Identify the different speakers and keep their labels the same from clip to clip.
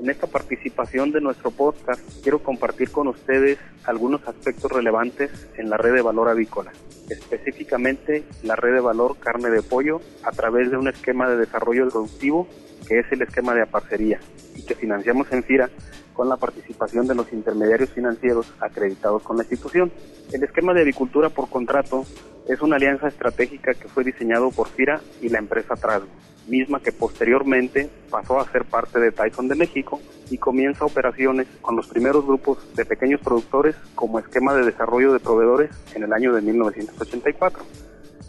Speaker 1: En esta participación de nuestro podcast quiero compartir con ustedes algunos aspectos relevantes en la red de valor avícola, específicamente la red de valor carne de pollo a través de un esquema de desarrollo productivo que es el esquema de aparcería y que financiamos en FIRA con la participación de los intermediarios financieros acreditados con la institución. El esquema de agricultura por contrato es una alianza estratégica que fue diseñado por FIRA y la empresa Trasgo, misma que posteriormente pasó a ser parte de Tyson de México y comienza operaciones con los primeros grupos de pequeños productores como esquema de desarrollo de proveedores en el año de 1984.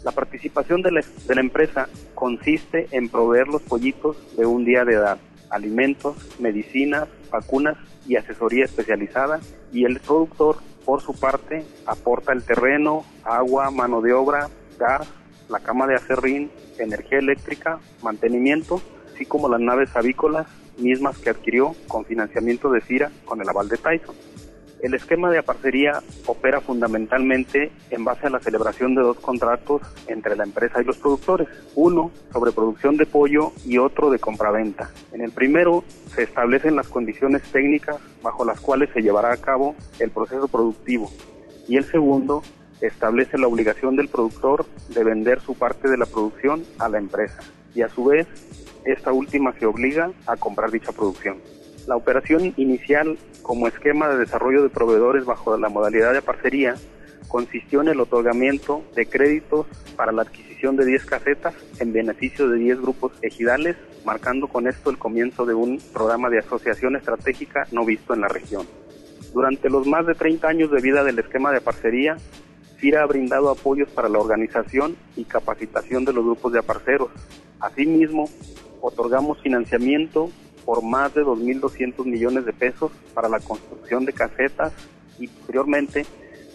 Speaker 1: La participación de la, de la empresa consiste en proveer los pollitos de un día de edad, alimentos, medicinas, vacunas y asesoría especializada y el productor por su parte aporta el terreno, agua, mano de obra, gas, la cama de acerrín, energía eléctrica, mantenimiento, así como las naves avícolas mismas que adquirió con financiamiento de CIRA con el aval de Tyson. El esquema de aparcería opera fundamentalmente en base a la celebración de dos contratos entre la empresa y los productores, uno sobre producción de pollo y otro de compraventa. En el primero se establecen las condiciones técnicas bajo las cuales se llevará a cabo el proceso productivo y el segundo establece la obligación del productor de vender su parte de la producción a la empresa y a su vez esta última se obliga a comprar dicha producción. La operación inicial como esquema de desarrollo de proveedores bajo la modalidad de parcería consistió en el otorgamiento de créditos para la adquisición de 10 casetas en beneficio de 10 grupos ejidales, marcando con esto el comienzo de un programa de asociación estratégica no visto en la región. Durante los más de 30 años de vida del esquema de parcería, FIRA ha brindado apoyos para la organización y capacitación de los grupos de aparceros. Asimismo, otorgamos financiamiento por más de 2.200 millones de pesos para la construcción de casetas y posteriormente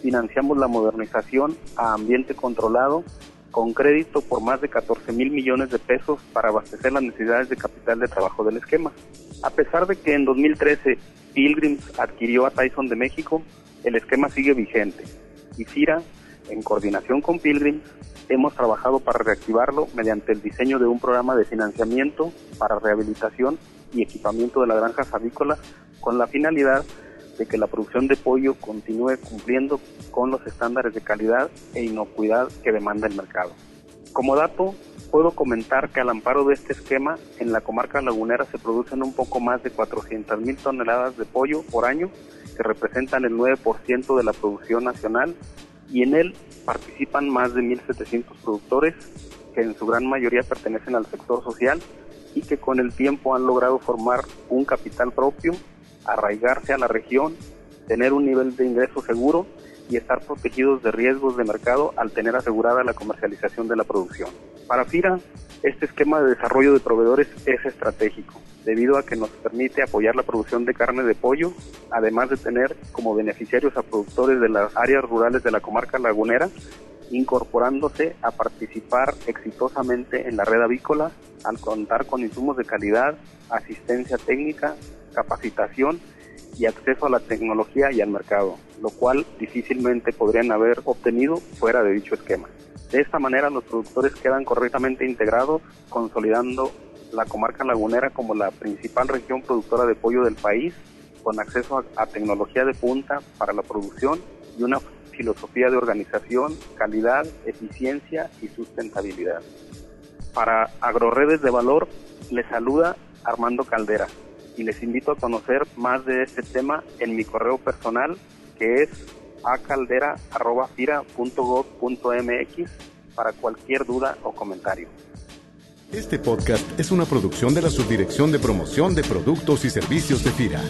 Speaker 1: financiamos la modernización a ambiente controlado con crédito por más de 14 mil millones de pesos para abastecer las necesidades de capital de trabajo del esquema. A pesar de que en 2013 Pilgrims adquirió a Tyson de México, el esquema sigue vigente y FIRA, en coordinación con Pilgrims, hemos trabajado para reactivarlo mediante el diseño de un programa de financiamiento para rehabilitación y equipamiento de las granjas avícolas con la finalidad de que la producción de pollo continúe cumpliendo con los estándares de calidad e inocuidad que demanda el mercado. Como dato, puedo comentar que al amparo de este esquema, en la comarca lagunera se producen un poco más de 400 mil toneladas de pollo por año, que representan el 9% de la producción nacional, y en él participan más de 1.700 productores, que en su gran mayoría pertenecen al sector social y que con el tiempo han logrado formar un capital propio, arraigarse a la región, tener un nivel de ingreso seguro y estar protegidos de riesgos de mercado al tener asegurada la comercialización de la producción. Para FIRA, este esquema de desarrollo de proveedores es estratégico, debido a que nos permite apoyar la producción de carne de pollo, además de tener como beneficiarios a productores de las áreas rurales de la comarca lagunera, incorporándose a participar exitosamente en la red avícola al contar con insumos de calidad, asistencia técnica, capacitación y acceso a la tecnología y al mercado, lo cual difícilmente podrían haber obtenido fuera de dicho esquema. De esta manera los productores quedan correctamente integrados, consolidando la comarca lagunera como la principal región productora de pollo del país, con acceso a, tecnología de punta para la producción y una filosofía de organización, calidad, eficiencia y sustentabilidad. Para Agroredes de Valor les saluda Armando Caldera y les invito a conocer más de este tema en mi correo personal que es acaldera.fira.gov.mx para cualquier duda o comentario.
Speaker 2: Este podcast es una producción de la Subdirección de Promoción de Productos y Servicios de FIRA.